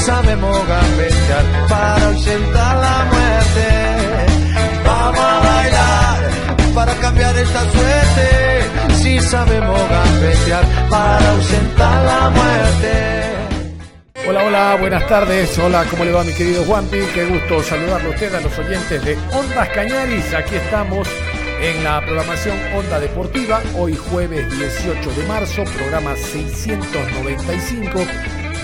Sabemos gambetear para ausentar la muerte. Vamos a bailar para cambiar esta suerte. Si sabemos gambetear para ausentar la muerte. Hola, hola, buenas tardes. Hola, ¿cómo le va mi querido Juanpi? Qué gusto saludarle a usted, a los oyentes de Ondas Cañaris. Aquí estamos en la programación Onda Deportiva, hoy jueves 18 de marzo, programa 695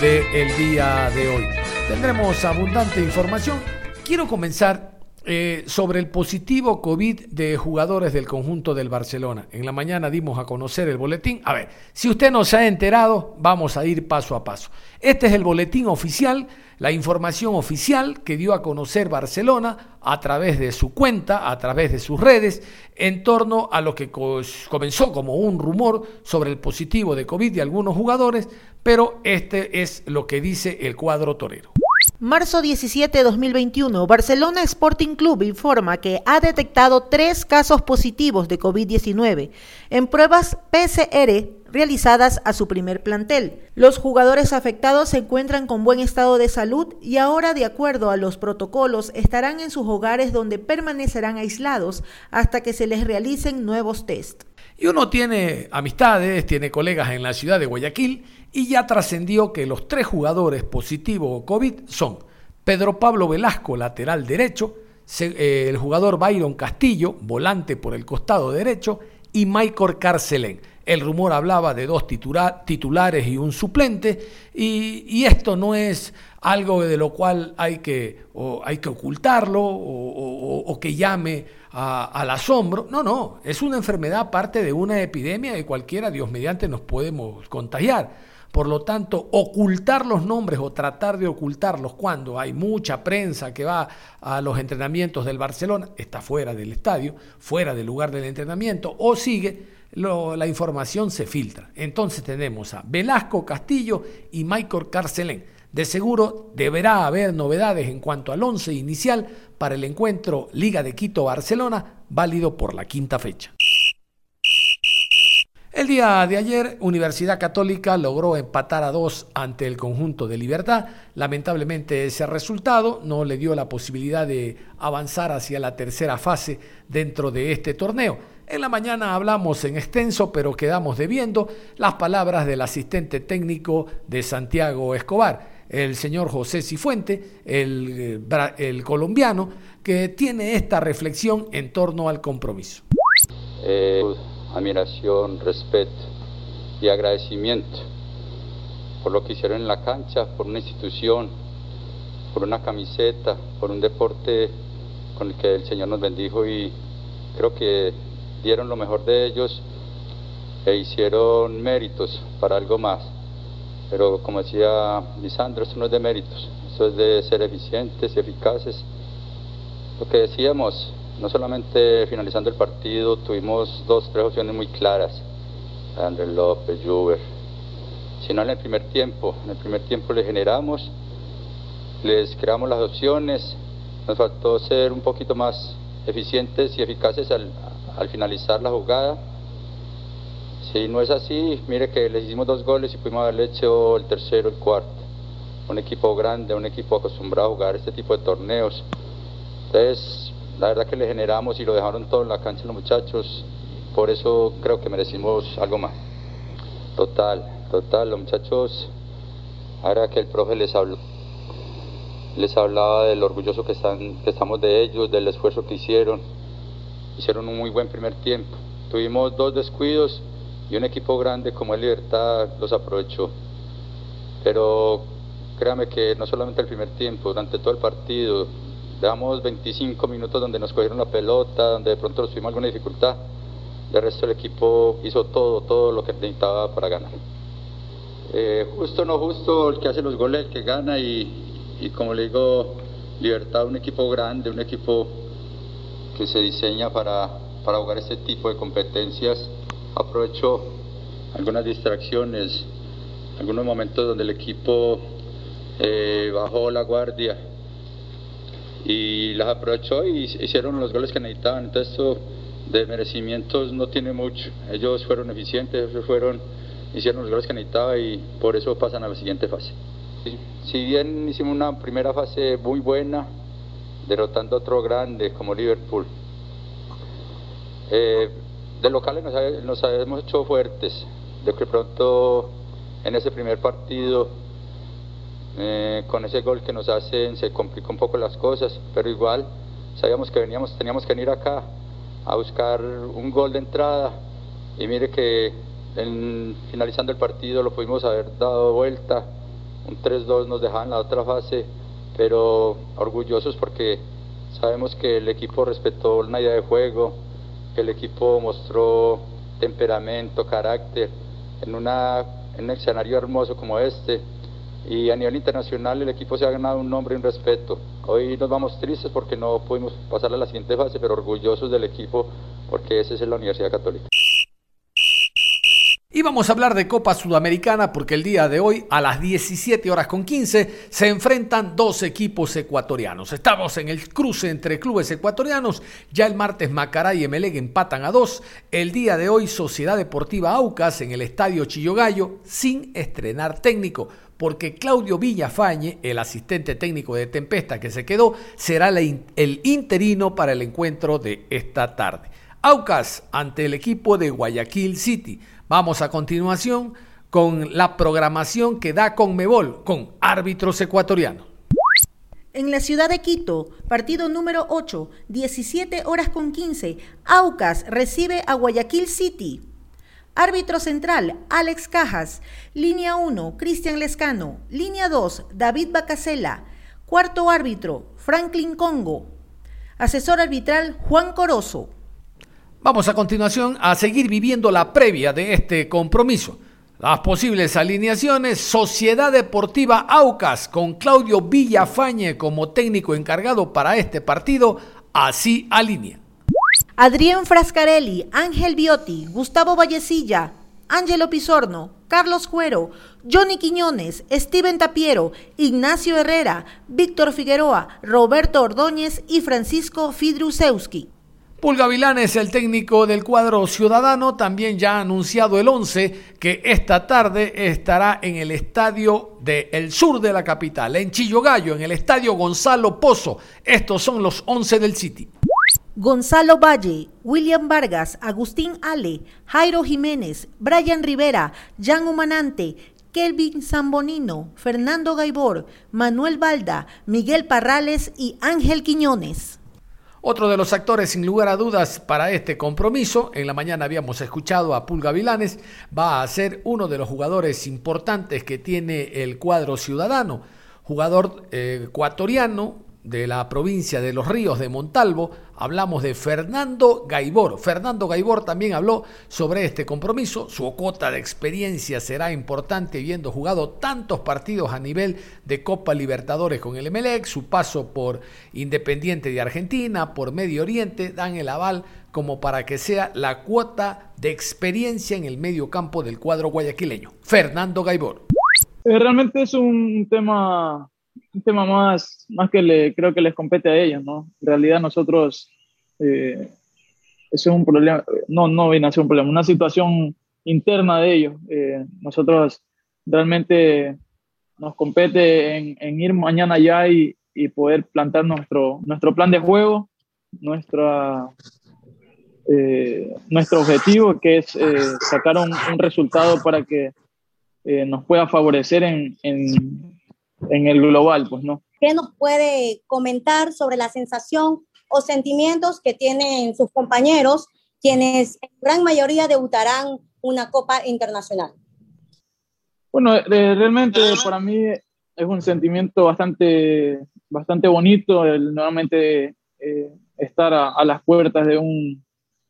del día de hoy. Tendremos abundante información. Quiero comenzar eh, sobre el positivo COVID de jugadores del conjunto del Barcelona. En la mañana dimos a conocer el boletín. A ver, si usted no se ha enterado, vamos a ir paso a paso. Este es el boletín oficial la información oficial que dio a conocer Barcelona a través de su cuenta, a través de sus redes, en torno a lo que comenzó como un rumor sobre el positivo de COVID de algunos jugadores, pero este es lo que dice el cuadro torero. Marzo 17 de 2021, Barcelona Sporting Club informa que ha detectado tres casos positivos de COVID-19 en pruebas PCR realizadas a su primer plantel. Los jugadores afectados se encuentran con buen estado de salud y ahora, de acuerdo a los protocolos, estarán en sus hogares donde permanecerán aislados hasta que se les realicen nuevos test. Y uno tiene amistades, tiene colegas en la ciudad de Guayaquil y ya trascendió que los tres jugadores positivos COVID son Pedro Pablo Velasco, lateral derecho, eh, el jugador Byron Castillo, volante por el costado derecho, y Michael Carcelén. El rumor hablaba de dos titulares y un suplente, y, esto no es algo de lo cual hay que, hay que ocultarlo o, que llame al asombro. No, no, es una enfermedad parte de una epidemia de cualquiera, Dios mediante, nos podemos contagiar. Por lo tanto, ocultar los nombres o tratar de ocultarlos cuando hay mucha prensa que va a los entrenamientos del Barcelona, está fuera del estadio, fuera del lugar del entrenamiento, o sigue, la información se filtra. Entonces tenemos a Velasco Castillo y Michael Carcelén. De seguro deberá haber novedades en cuanto al once inicial para el encuentro Liga de Quito-Barcelona, válido por la quinta fecha. El día de ayer, Universidad Católica logró empatar a dos ante el conjunto de Libertad. Lamentablemente ese resultado no le dio la posibilidad de avanzar hacia la tercera fase dentro de este torneo. En la mañana hablamos en extenso, pero quedamos debiendo las palabras del asistente técnico de Santiago Escobar, el señor José Cifuente, el, eh, colombiano, que tiene esta reflexión en torno al compromiso. Eh, admiración, respeto y agradecimiento por lo que hicieron en la cancha, por una institución, por una camiseta, por un deporte con el que el Señor nos bendijo y creo que dieron lo mejor de ellos e hicieron méritos para algo más. Pero como decía Lisandro, esto no es de méritos, esto es de ser eficientes y eficaces. Lo que decíamos, no solamente finalizando el partido, tuvimos dos, tres opciones muy claras, Andrés López, Juber, sino en el primer tiempo. En el primer tiempo le generamos, les creamos las opciones, nos faltó ser un poquito más eficientes y eficaces al, al finalizar la jugada. Si no es así, mire que les hicimos dos goles y pudimos haberle hecho el tercero, el cuarto. Un equipo grande, un equipo acostumbrado a jugar este tipo de torneos. Entonces, la verdad que le generamos y lo dejaron todo en la cancha los muchachos, por eso creo que merecimos algo más. Total, total, los muchachos, ahora que el profe les habló, les hablaba del orgulloso que, están, que estamos de ellos, del esfuerzo que hicieron, hicieron un muy buen primer tiempo. Tuvimos dos descuidos y un equipo grande como el Libertad los aprovechó. Pero créame que no solamente el primer tiempo, durante todo el partido, Dejamos 25 minutos donde nos cogieron la pelota, donde de pronto tuvimos alguna dificultad. De resto el equipo hizo todo, todo lo que necesitaba para ganar. Eh, justo no justo, el que hace los goles, el que gana y, y como le digo, Libertad, un equipo grande, un equipo que se diseña para, para jugar este tipo de competencias. Aprovechó algunas distracciones, algunos momentos donde el equipo eh, bajó la guardia y las aprovechó y hicieron los goles que necesitaban. Entonces esto de merecimientos no tiene mucho. Ellos fueron eficientes, ellos fueron, hicieron los goles que necesitaban y por eso pasan a la siguiente fase. Si bien hicimos una primera fase muy buena, derrotando a otro grande como Liverpool, eh, de locales nos, habíamos hecho fuertes, de que pronto en ese primer partido, eh, con ese gol que nos hacen, se complicó un poco las cosas, pero igual sabíamos que veníamos, teníamos que venir acá a buscar un gol de entrada. Y mire que en, finalizando el partido lo pudimos haber dado vuelta, un 3-2 nos dejaban la otra fase, pero orgullosos porque sabemos que el equipo respetó una idea de juego, que el equipo mostró temperamento, carácter, en, en un escenario hermoso como este. Y a nivel internacional el equipo se ha ganado un nombre y un respeto. Hoy nos vamos tristes porque no pudimos pasar a la siguiente fase, pero orgullosos del equipo porque ese es la Universidad Católica. Y vamos a hablar de Copa Sudamericana porque el día de hoy a las 17 horas con 15 se enfrentan dos equipos ecuatorianos. Estamos en el cruce entre clubes ecuatorianos. Ya el martes Macará y Emelec empatan a dos. El día de hoy Sociedad Deportiva Aucas en el Estadio Chillogallo sin estrenar técnico porque Claudio Villafañe, el asistente técnico de Tempesta que se quedó, será el interino para el encuentro de esta tarde. Aucas ante el equipo de Guayaquil City. Vamos a continuación con la programación que da Conmebol con árbitros ecuatorianos. En la ciudad de Quito, partido número 8, 17 horas con 15, Aucas recibe a Guayaquil City. Árbitro central, Alex Cajas. Línea 1, Cristian Lescano. Línea 2, David Bacasela. Cuarto árbitro, Franklin Congo. Asesor arbitral, Juan Corozo. Vamos a continuación a seguir viviendo la previa de este compromiso. Las posibles alineaciones, Sociedad Deportiva Aucas con Claudio Villafañe como técnico encargado para este partido, así alinea. Adrián Frascarelli, Ángel Biotti, Gustavo Vallecilla, Ángelo Pisorno, Carlos Cuero, Johnny Quiñones, Steven Tapiero, Ignacio Herrera, Víctor Figueroa, Roberto Ordóñez y Francisco Fidrusewski. Pulga Vilán es el técnico del cuadro ciudadano, también ya ha anunciado el 11 que esta tarde estará en el estadio del sur de la capital, en Chillogallo, en el estadio Gonzalo Pozo. Estos son los 11 del City. Gonzalo Valle, William Vargas, Agustín Ale, Jairo Jiménez, Brian Rivera, Jan Humanante, Kelvin Zambonino, Fernando Gaibor, Manuel Balda, Miguel Parrales y Ángel Quiñones. Otro de los actores, sin lugar a dudas, para este compromiso, en la mañana habíamos escuchado a Pulga Vilanes, va a ser uno de los jugadores importantes que tiene el cuadro ciudadano. Jugador eh, ecuatoriano, de la provincia de Los Ríos de Montalvo, hablamos de Fernando Gaibor. Fernando Gaibor también habló sobre este compromiso. Su cuota de experiencia será importante viendo jugado tantos partidos a nivel de Copa Libertadores con el Emelec, su paso por Independiente de Argentina, por Medio Oriente, dan el aval como para que sea la cuota de experiencia en el medio campo del cuadro guayaquileño. Fernando Gaibor. Eh, realmente es un tema un tema más, más que le, creo que les compete a ellos, ¿no? En realidad nosotros, eh, es un problema, no, no viene a ser un problema, una situación interna de ellos. Eh, nosotros realmente nos compete en, ir mañana ya y, y, poder plantar nuestro, nuestro plan de juego, nuestra, eh, nuestro objetivo, que es sacar un, resultado para que nos pueda favorecer en en el global, pues no. ¿Qué nos puede comentar sobre la sensación o sentimientos que tienen sus compañeros, quienes en gran mayoría debutarán una Copa Internacional? Bueno, realmente para mí es un sentimiento bastante bastante bonito el nuevamente eh, estar a, las puertas de un,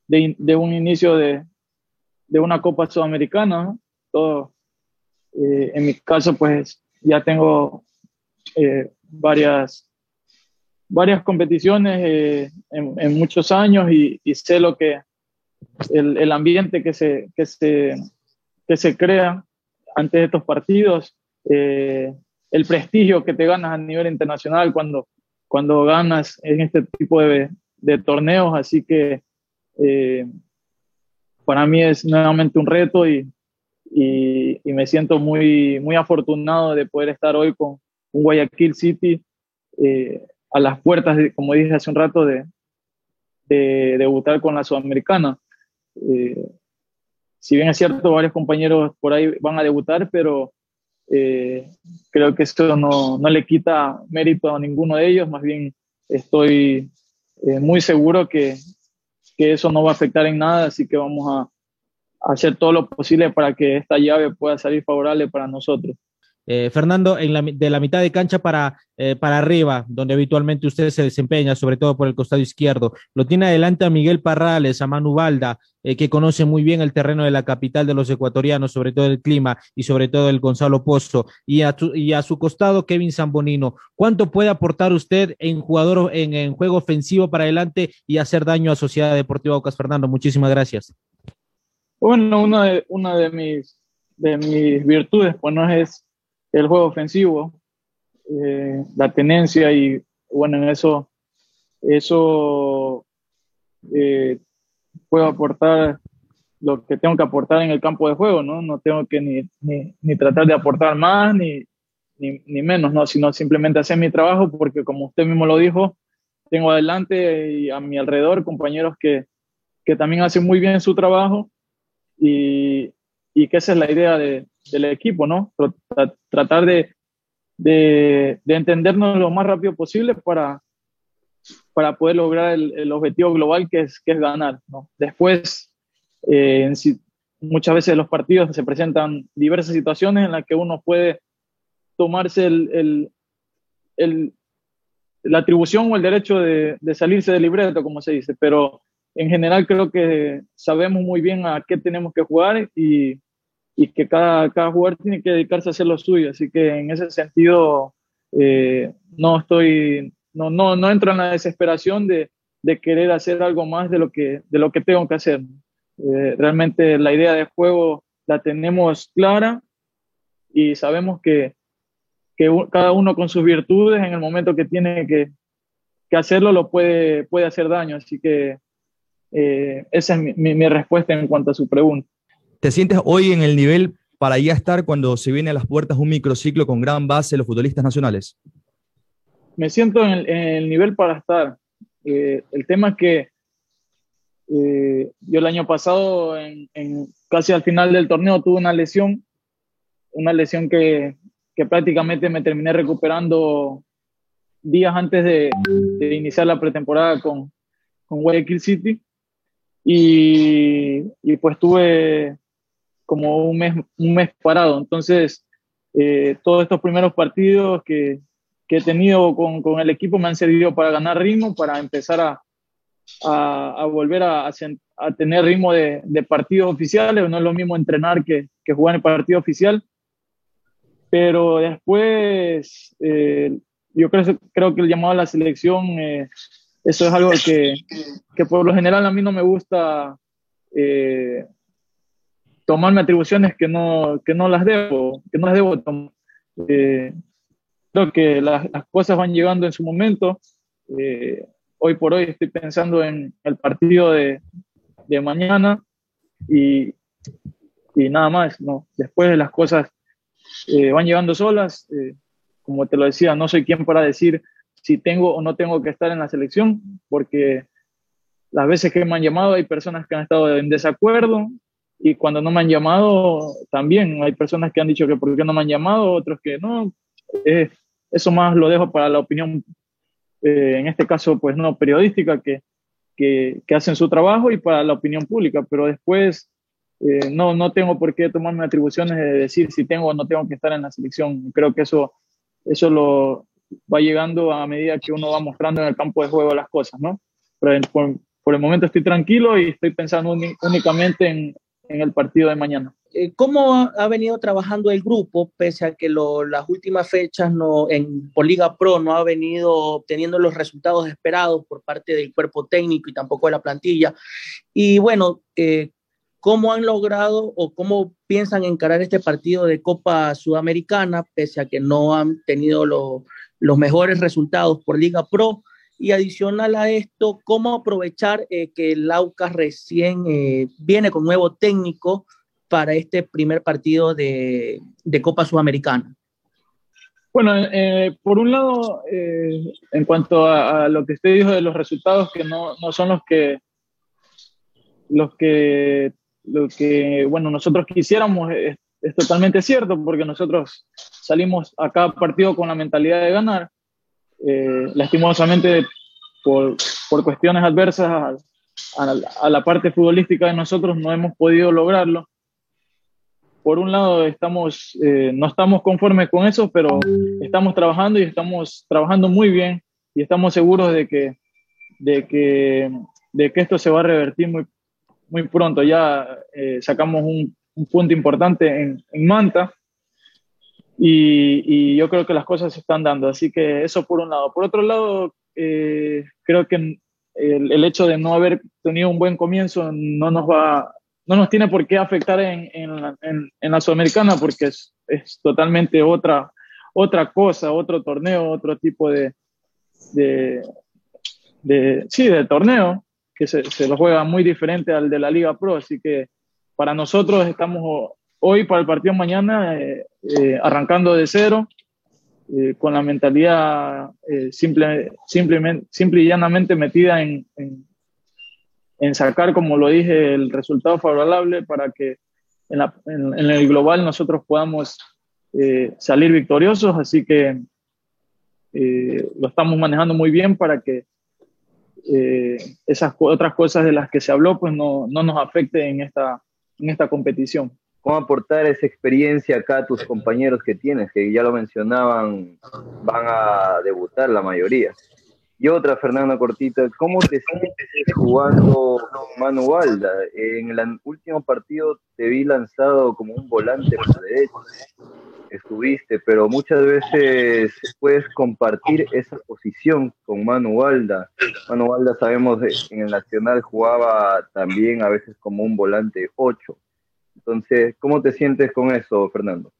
de, un inicio de, de, una Copa Sudamericana. Todo, eh, en mi caso, pues ya tengo eh, varias, varias competiciones en, muchos años y, sé lo que el, ambiente que se, que, se, que se crea antes de estos partidos el prestigio que te ganas a nivel internacional cuando, cuando ganas en este tipo de, de torneos. Así que eh, para mí es nuevamente un reto y, y, me siento muy, muy afortunado de poder estar hoy con un Guayaquil City eh, a las puertas, como dije hace un rato, de, de debutar con la Sudamericana. Eh, si bien es cierto, varios compañeros por ahí van a debutar, pero eh, creo que esto no, no, le quita mérito a ninguno de ellos, más bien estoy eh, muy seguro que, que, eso no va a afectar en nada, así que vamos a hacer todo lo posible para que esta llave pueda salir favorable para nosotros. Eh, Fernando, en la, de la mitad de cancha para, eh, para arriba, donde habitualmente usted se desempeña, sobre todo por el costado izquierdo, lo tiene adelante a Miguel Parrales, a Manu Balda, eh, que conoce muy bien el terreno de la capital de los ecuatorianos, sobre todo el clima y sobre todo el Gonzalo Pozo, y a, y a su costado Kevin Zambonino. ¿Cuánto puede aportar usted en jugador, en, juego ofensivo para adelante y hacer daño a Sociedad Deportiva Ocas Fernando? Muchísimas gracias. Bueno, una de, una de mis de mis virtudes, pues no es el juego ofensivo, eh, la tenencia y bueno, en eso, eso eh, puedo aportar lo que tengo que aportar en el campo de juego, ¿no? No tengo que ni, ni, ni tratar de aportar más ni, ni, ni, menos, ¿no? Sino simplemente hacer mi trabajo porque como usted mismo lo dijo, tengo adelante y a mi alrededor compañeros que, que también hacen muy bien su trabajo y, y que esa es la idea de, del equipo, ¿no? Tratar de, de, entendernos lo más rápido posible para, para poder lograr el, objetivo global que es, que es ganar, ¿no? Después, eh, muchas veces en los partidos se presentan diversas situaciones en las que uno puede tomarse el, el, la atribución o el derecho de, de, salirse del libreto, como se dice, pero en general creo que sabemos muy bien a qué tenemos que jugar y, y que cada, cada jugador tiene que dedicarse a hacer lo suyo. Así que en ese sentido, eh, no estoy, no, no, no entro en la desesperación de, de, querer hacer algo más de lo que, de lo que tengo que hacer. Eh, realmente la idea de juego la tenemos clara y sabemos que, que cada uno con sus virtudes en el momento que tiene que, que hacerlo lo puede, puede hacer daño. Así que eh, esa es mi, mi respuesta en cuanto a su pregunta. ¿Te sientes hoy en el nivel para ya estar cuando se viene a las puertas un microciclo con gran base los futbolistas nacionales? Me siento en el, nivel para estar. Eh, el tema es que eh, yo el año pasado, en, casi al final del torneo, tuve una lesión, una lesión que, que prácticamente me terminé recuperando días antes de, de iniciar la pretemporada con, con Guayaquil City. Y, y, pues tuve como un mes, un mes parado. Entonces, eh, todos estos primeros partidos que, que he tenido con, con, el equipo me han servido para ganar ritmo, para empezar a, a, a volver a, a, tener ritmo de, de, partidos oficiales. No es lo mismo entrenar que, que jugar en el partido oficial. Pero después, eh, yo creo, creo que el llamado a la selección, eh, eso es algo que, que, por lo general a mí no me gusta eh, tomarme atribuciones que no, que no las debo, que no las debo tomar. Eh, creo que las, cosas van llegando en su momento. Eh, hoy por hoy estoy pensando en el partido de, de mañana y, y, nada más. ¿no? Después las cosas van llegando solas. Como te lo decía, no soy quien para decir si tengo o no tengo que estar en la selección, porque las veces que me han llamado hay personas que han estado en desacuerdo, y cuando no me han llamado, también hay personas que han dicho que por qué no me han llamado, otros que no. Eh, eso más lo dejo para la opinión, eh, en este caso, pues no, periodística, que, que, que, hacen su trabajo y para la opinión pública, pero después eh, no, no tengo por qué tomarme atribuciones de decir si tengo o no tengo que estar en la selección. Creo que eso, eso lo, va llegando a medida que uno va mostrando en el campo de juego las cosas, ¿no? Pero por, por el momento estoy tranquilo y estoy pensando únicamente en, en, el partido de mañana. Eh, ¿Cómo ha venido trabajando el grupo, pese a que lo, las últimas fechas no, en, por Liga Pro no ha venido obteniendo los resultados esperados por parte del cuerpo técnico y tampoco de la plantilla? Y bueno, eh, ¿cómo han logrado o cómo piensan encarar este partido de Copa Sudamericana, pese a que no han tenido lo, los mejores resultados por Liga Pro? Y adicional a esto, ¿cómo aprovechar eh, que el Aucas recién eh, viene con nuevo técnico para este primer partido de, Copa Sudamericana? Bueno, eh, por un lado, en cuanto a, a, lo que usted dijo de los resultados que no, no son los que los que lo que bueno nosotros quisiéramos es, es, totalmente cierto porque nosotros salimos a cada partido con la mentalidad de ganar eh, lastimosamente por, por, cuestiones adversas a, a, a, la parte futbolística de nosotros no hemos podido lograrlo. Por un lado, estamos, eh, no estamos conformes con eso, pero estamos trabajando y estamos trabajando muy bien y estamos seguros de que, de que, de que esto se va a revertir muy, muy pronto. Ya eh, sacamos un, un, punto importante en, en Manta y, y, yo creo que las cosas se están dando. Así que eso por un lado. Por otro lado, eh, creo que el, hecho de no haber tenido un buen comienzo no nos va, no nos tiene por qué afectar en, en, la, en, en la Sudamericana porque es, es, totalmente otra, otra cosa, otro torneo, otro tipo de, de, de sí, de torneo que se, lo juega muy diferente al de la Liga Pro. Así que para nosotros estamos hoy para el partido mañana, eh, eh, arrancando de cero, eh, con la mentalidad eh, simple, simplemente, simple y llanamente metida en, en, sacar, como lo dije, el resultado favorable para que en, la, en el global nosotros podamos salir victoriosos. Así que lo estamos manejando muy bien para que esas otras cosas de las que se habló pues no, no nos afecte en esta, en esta competición cómo aportar esa experiencia acá a tus compañeros que tienes, que ya lo mencionaban, van a debutar la mayoría. Y otra, Fernando Cortita, ¿cómo te sientes jugando Manu Valda? En el último partido te vi lanzado como un volante por derecho, estuviste, pero muchas veces puedes compartir esa posición con Manu Valda. Manu Valda sabemos en el Nacional jugaba también a veces como un volante 8 entonces, ¿cómo te sientes con eso, Fernando?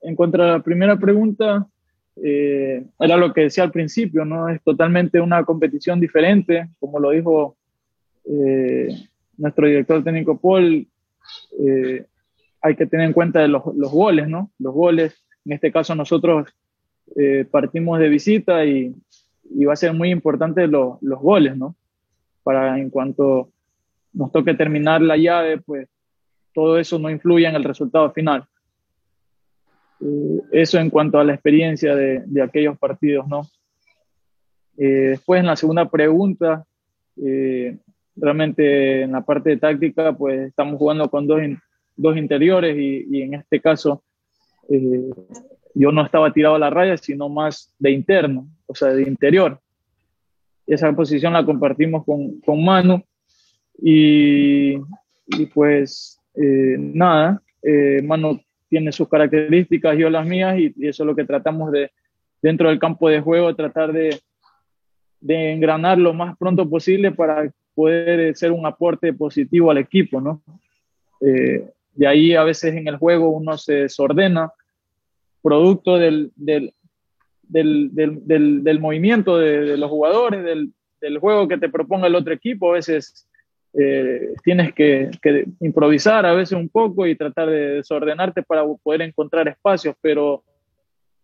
En cuanto a la primera pregunta, eh, era lo que decía al principio, ¿no? Es totalmente una competición diferente, como lo dijo eh, nuestro director técnico Paul, eh, hay que tener en cuenta los, los, goles, ¿no? Los goles, en este caso nosotros eh, partimos de visita y, y, va a ser muy importante lo, los goles, ¿no? Para en cuanto nos toque terminar la llave, pues todo eso no influye en el resultado final. Eh, eso en cuanto a la experiencia de, de aquellos partidos, ¿no? Eh, después en la segunda pregunta, eh, realmente en la parte de táctica, pues estamos jugando con dos, dos interiores y, y, en este caso eh, yo no estaba tirado a la raya, sino más de interno, o sea, de interior. Esa posición la compartimos con, con Manu y, y pues eh, nada, eh, Mano tiene sus características, yo las mías, y, y, eso es lo que tratamos de, dentro del campo de juego, tratar de, de engranar lo más pronto posible para poder ser un aporte positivo al equipo, ¿no? Eh, de ahí a veces en el juego uno se desordena, producto del, del, del, del, del movimiento de, los jugadores, del, juego que te proponga el otro equipo, a veces eh, tienes que, improvisar a veces un poco y tratar de desordenarte para poder encontrar espacios, pero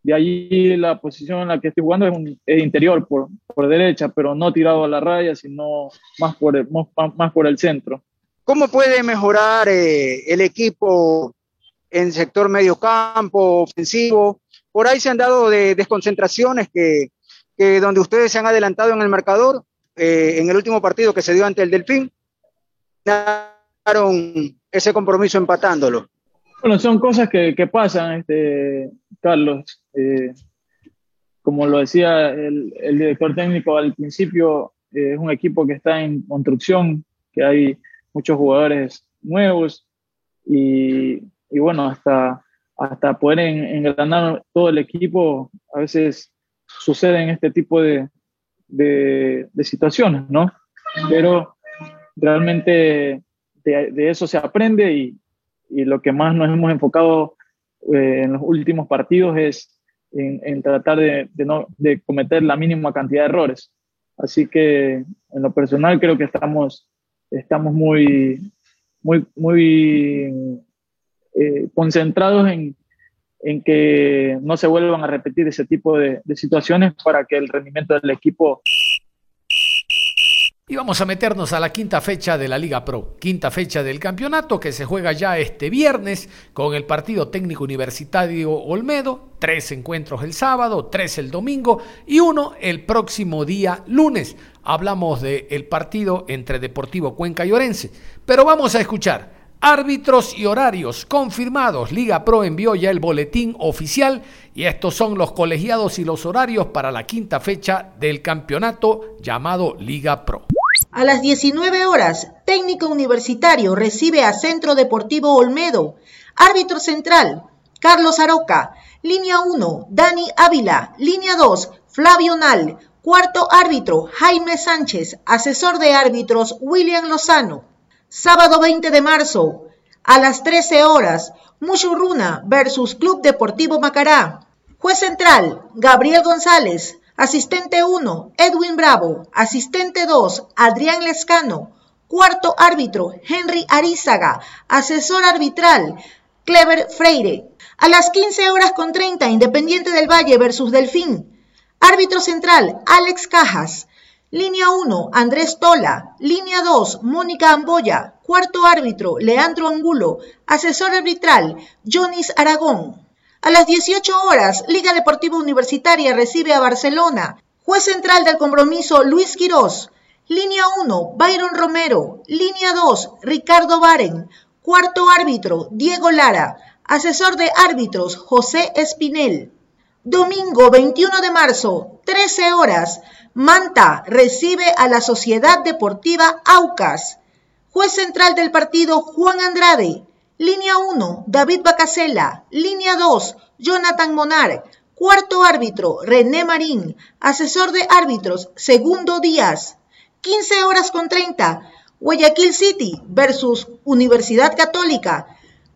de allí la posición en la que estoy jugando es, un, es interior por, por, derecha, pero no tirado a la raya, sino más por el, más por el centro. ¿Cómo puede mejorar eh, el equipo en sector medio campo, ofensivo? Por ahí se han dado de desconcentraciones que, que donde ustedes se han adelantado en el marcador, eh, en el último partido que se dio ante el Delfín, ese compromiso empatándolo? Bueno, son cosas que, pasan, este, Carlos. Eh, como lo decía el, director técnico al principio, es un equipo que está en construcción, que hay muchos jugadores nuevos y, y bueno, hasta, hasta poder engranar todo el equipo, a veces suceden este tipo de, de, situaciones, ¿no? Pero realmente de, eso se aprende y, y, lo que más nos hemos enfocado eh, en los últimos partidos es en, en tratar de, no, de cometer la mínima cantidad de errores. Así que en lo personal creo que estamos, estamos muy, muy, muy eh, concentrados en, en, que no se vuelvan a repetir ese tipo de, de situaciones para que el rendimiento del equipo y vamos a meternos a la quinta fecha de la Liga Pro, quinta fecha del campeonato que se juega ya este viernes con el partido técnico universitario Olmedo, tres encuentros el sábado, tres el domingo y uno el próximo día lunes. Hablamos del partido entre Deportivo Cuenca y Orense, pero vamos a escuchar Árbitros y horarios confirmados. Liga Pro envió ya el boletín oficial y estos son los colegiados y los horarios para la quinta fecha del campeonato llamado Liga Pro. A las 19 horas, técnico universitario recibe a Centro Deportivo Olmedo. Árbitro central, Carlos Aroca. Línea 1, Dani Ávila. Línea 2, Flavio Nal. Cuarto árbitro, Jaime Sánchez. Asesor de árbitros, William Lozano. Sábado 20 de marzo, a las 13 horas, Mushurruna versus Club Deportivo Macará. Juez central, Gabriel González. Asistente 1, Edwin Bravo. Asistente 2, Adrián Lescano. Cuarto árbitro, Henry Arizaga. Asesor arbitral, Clever Freire. A las 15 horas con 30, Independiente del Valle versus Delfín. Árbitro central, Alex Cajas. Línea 1, Andrés Tola. Línea 2, Mónica Amboya. Cuarto árbitro, Leandro Angulo. Asesor arbitral, Jonis Aragón. A las 18 horas, Liga Deportiva Universitaria recibe a Barcelona. Juez central del compromiso, Luis Quirós. Línea 1, Byron Romero. Línea 2, Ricardo Baren. Cuarto árbitro, Diego Lara. Asesor de árbitros, José Espinel. Domingo 21 de marzo, 13 horas. Manta recibe a la Sociedad Deportiva Aucas. Juez central del partido Juan Andrade. Línea 1, David Bacasela. Línea 2, Jonathan Monar. Cuarto árbitro, René Marín. Asesor de árbitros, Segundo Díaz. 15 horas con 30. Guayaquil City versus Universidad Católica.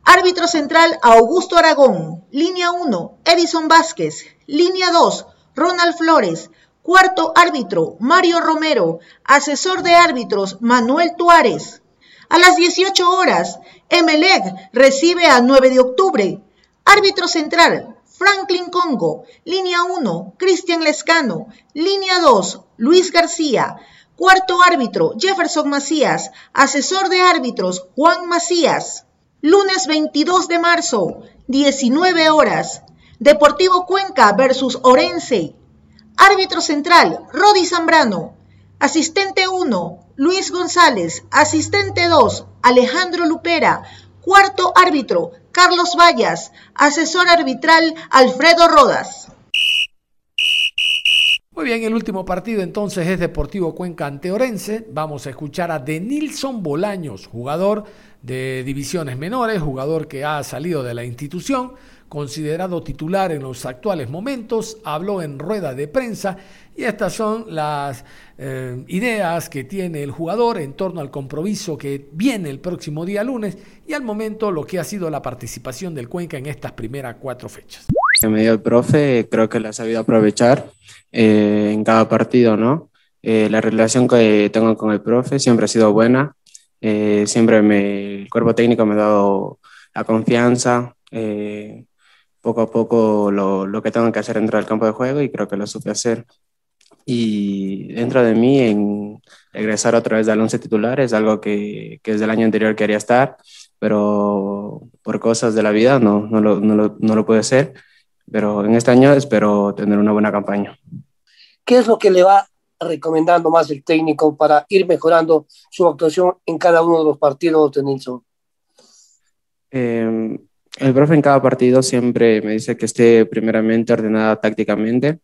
Árbitro central, Augusto Aragón. Línea 1, Edison Vázquez. Línea 2, Ronald Flores. Cuarto árbitro, Mario Romero. Asesor de árbitros, Manuel Tuárez. A las 18 horas, Emelec recibe a 9 de octubre. Árbitro central, Franklin Congo. Línea 1, Cristian Lescano. Línea 2, Luis García. Cuarto árbitro, Jefferson Macías. Asesor de árbitros, Juan Macías. Lunes 22 de marzo, 19 horas. Deportivo Cuenca versus Orense. Árbitro central, Rodi Zambrano. Asistente 1, Luis González. Asistente 2, Alejandro Lupera. Cuarto árbitro, Carlos Vallas. Asesor arbitral, Alfredo Rodas. Muy bien, el último partido entonces es Deportivo Cuenca ante Orense. Vamos a escuchar a Denilson Bolaños, jugador de divisiones menores, jugador que ha salido de la institución, considerado titular en los actuales momentos, habló en rueda de prensa y estas son las eh, ideas que tiene el jugador en torno al compromiso que viene el próximo día lunes y al momento lo que ha sido la participación del Cuenca en estas primeras cuatro fechas. Que me dio el profe, creo que la ha sabido aprovechar eh, en cada partido, ¿no? Eh, la relación que tengo con el profe siempre ha sido buena, siempre me, el cuerpo técnico me ha dado la confianza, poco a poco lo, lo, que tengo que hacer dentro del campo de juego y creo que lo supe hacer y dentro de mí en regresar otra vez al once titular es algo que, que desde el año anterior quería estar, pero por cosas de la vida no, no, lo, no, lo, no lo pude hacer, pero en este año espero tener una buena campaña. ¿Qué es lo que le va recomendando más el técnico para ir mejorando su actuación en cada uno de los partidos de Nilsson? Eh, el profe en cada partido siempre me dice que esté primeramente ordenada tácticamente,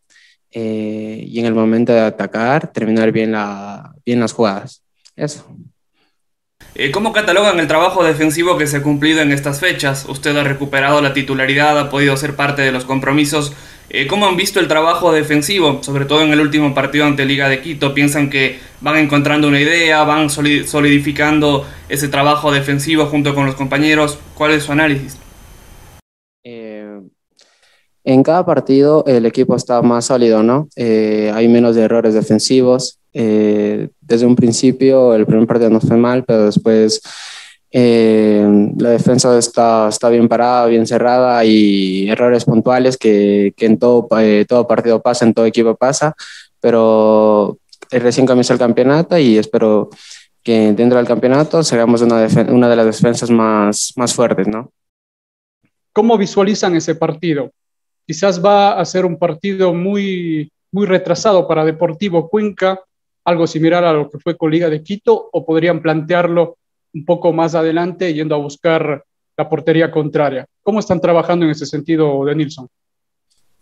eh, y en el momento de atacar, terminar bien, la, bien las jugadas. Eso. Eh, ¿Cómo catalogan el trabajo defensivo que se ha cumplido en estas fechas? Usted ha recuperado la titularidad, ha podido ser parte de los compromisos. Eh, ¿Cómo han visto el trabajo defensivo, sobre todo en el último partido ante Liga de Quito? ¿Piensan que van encontrando una idea, van solidificando ese trabajo defensivo junto con los compañeros? ¿Cuál es su análisis? Eh, en cada partido el equipo está más sólido, ¿no? hay menos errores defensivos, eh, desde un principio el primer partido no fue mal, pero después eh, la defensa está, está bien parada, bien cerrada y errores puntuales que, que en todo, eh, todo partido pasa, en todo equipo pasa, pero recién comenzó el campeonato y espero que dentro del campeonato seamos una, una de las defensas más, más fuertes, ¿no? ¿Cómo visualizan ese partido? Quizás va a ser un partido muy, muy retrasado para Deportivo Cuenca, algo similar a lo que fue con Liga de Quito o podrían plantearlo un poco más adelante yendo a buscar la portería contraria? ¿Cómo están trabajando en ese sentido de Nilsson?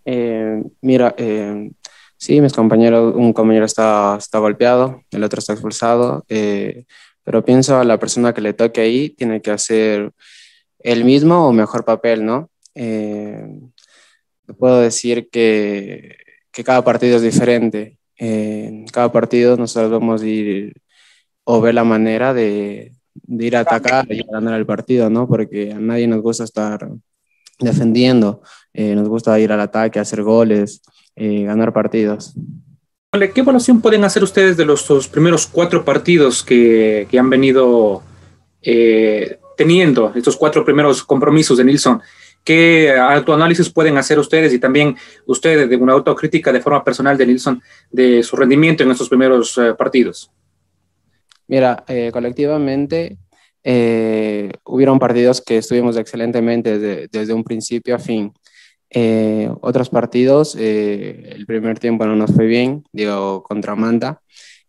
Eh, mira, eh, sí, mis compañeros, un compañero está, está golpeado, el otro está expulsado, eh, pero pienso a la persona que le toque ahí tiene que hacer el mismo o mejor papel, ¿no? Puedo decir que, que cada partido es diferente en cada partido nosotros vamos a ir o ver la manera de, de ir a atacar y ganar el partido, ¿no? Porque a nadie nos gusta estar defendiendo, eh, nos gusta ir al ataque, hacer goles, eh, ganar partidos. ¿Qué evaluación pueden hacer ustedes de los, primeros cuatro partidos que, que han venido eh, teniendo, estos cuatro primeros compromisos de Nilsson? ¿Qué autoanálisis pueden hacer ustedes y también ustedes de una autocrítica de forma personal de Nilsson de su rendimiento en estos primeros eh, partidos? Mira, eh, colectivamente eh, hubieron partidos que estuvimos excelentemente desde, desde un principio a fin. otros partidos, el primer tiempo no nos fue bien, digo, contra Manta,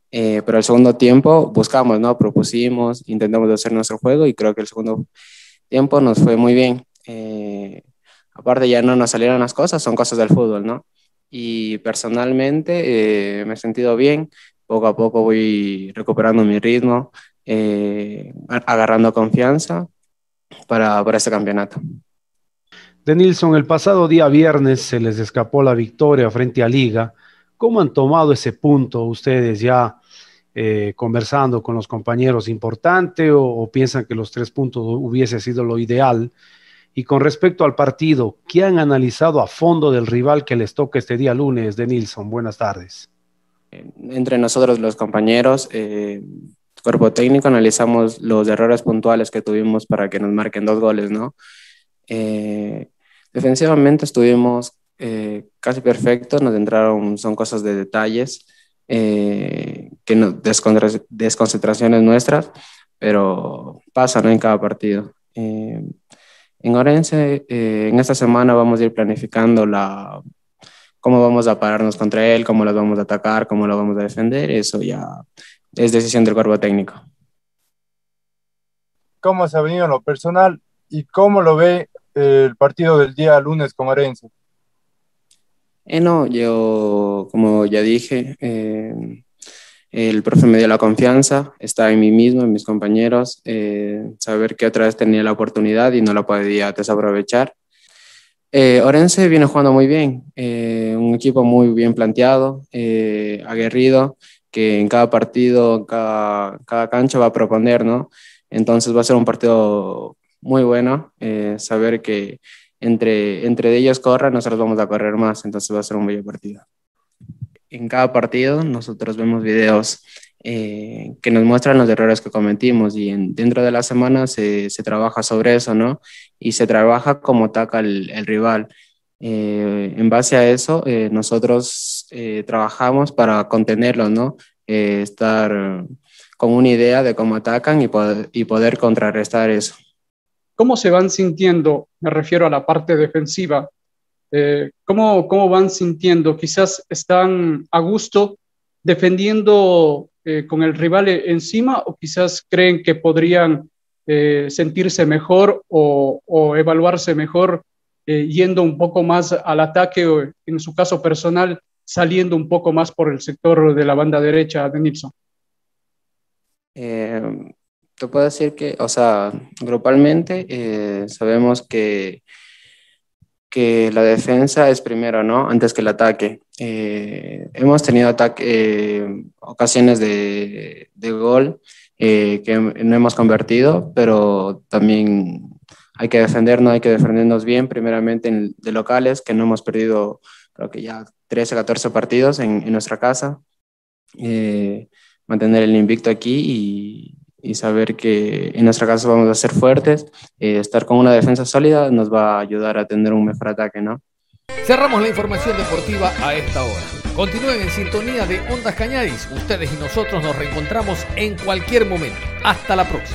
pero el segundo tiempo buscamos, ¿no? Propusimos, intentamos hacer nuestro juego y creo que el segundo tiempo nos fue muy bien. Eh, aparte ya no nos salieron las cosas, son cosas del fútbol, ¿no? Y personalmente eh, me he sentido bien, poco a poco voy recuperando mi ritmo, eh, agarrando confianza para, para este campeonato. De Nilsson, el pasado día viernes se les escapó la victoria frente a Liga. ¿Cómo han tomado ese punto ustedes ya conversando con los compañeros importante o, piensan que los tres puntos hubiese sido lo ideal? Y con respecto al partido, ¿qué han analizado a fondo del rival que les toca este día lunes de Nilsson? Buenas tardes. Entre nosotros los compañeros, eh, cuerpo técnico, analizamos los errores puntuales que tuvimos para que nos marquen dos goles, ¿no? Eh, defensivamente estuvimos eh, casi perfectos, nos entraron, son cosas de detalles, que no, desconcentraciones nuestras, pero pasan en cada partido. En Orense, eh, en esta semana vamos a ir planificando la, cómo vamos a pararnos contra él, cómo lo vamos a atacar, cómo lo vamos a defender. Eso ya es decisión del cuerpo técnico. ¿Cómo se ha venido en lo personal y cómo lo ve el partido del día lunes con Orense? Eh, no, yo, como ya dije, eh, el profe me dio la confianza, está en mí mismo, en mis compañeros, eh, saber que otra vez tenía la oportunidad y no la podía desaprovechar. Eh, Orense viene jugando muy bien, eh, un equipo muy bien planteado, aguerrido, que en cada partido, cada, cada cancha va a proponer, ¿no? Entonces va a ser un partido muy bueno, saber que entre, entre ellos corran, nosotros vamos a correr más, entonces va a ser un bello partido en cada partido nosotros vemos videos eh, que nos muestran los errores que cometimos y dentro de la semana se, se, trabaja sobre eso, ¿no? Y se trabaja cómo ataca el, el rival. Eh, en base a eso, eh, nosotros trabajamos para contenerlos, ¿no? estar con una idea de cómo atacan y poder, y poder contrarrestar eso. ¿Cómo se van sintiendo? Me refiero a la parte defensiva eh, ¿cómo, ¿cómo, van sintiendo? Quizás están a gusto defendiendo eh, con el rival encima o quizás creen que podrían eh, sentirse mejor o, evaluarse mejor yendo un poco más al ataque o en su caso personal saliendo un poco más por el sector de la banda derecha de Nilsson? Te puedo decir que, o sea, grupalmente sabemos que, que la defensa es primero, ¿no? Antes que el ataque. Eh, hemos tenido ataque, ocasiones de, de gol que no hemos convertido, pero también hay que defendernos, hay que defendernos bien, primeramente en, de locales, que no hemos perdido, creo que ya 13, 14 partidos en, en nuestra casa. Eh, mantener el invicto aquí y, y, saber que en nuestra casa vamos a ser fuertes. Eh, estar con una defensa sólida nos va a ayudar a tener un mejor ataque, ¿no? Cerramos la información deportiva a esta hora. Continúen en sintonía de Ondas Cañaris. Ustedes y nosotros nos reencontramos en cualquier momento. Hasta la próxima.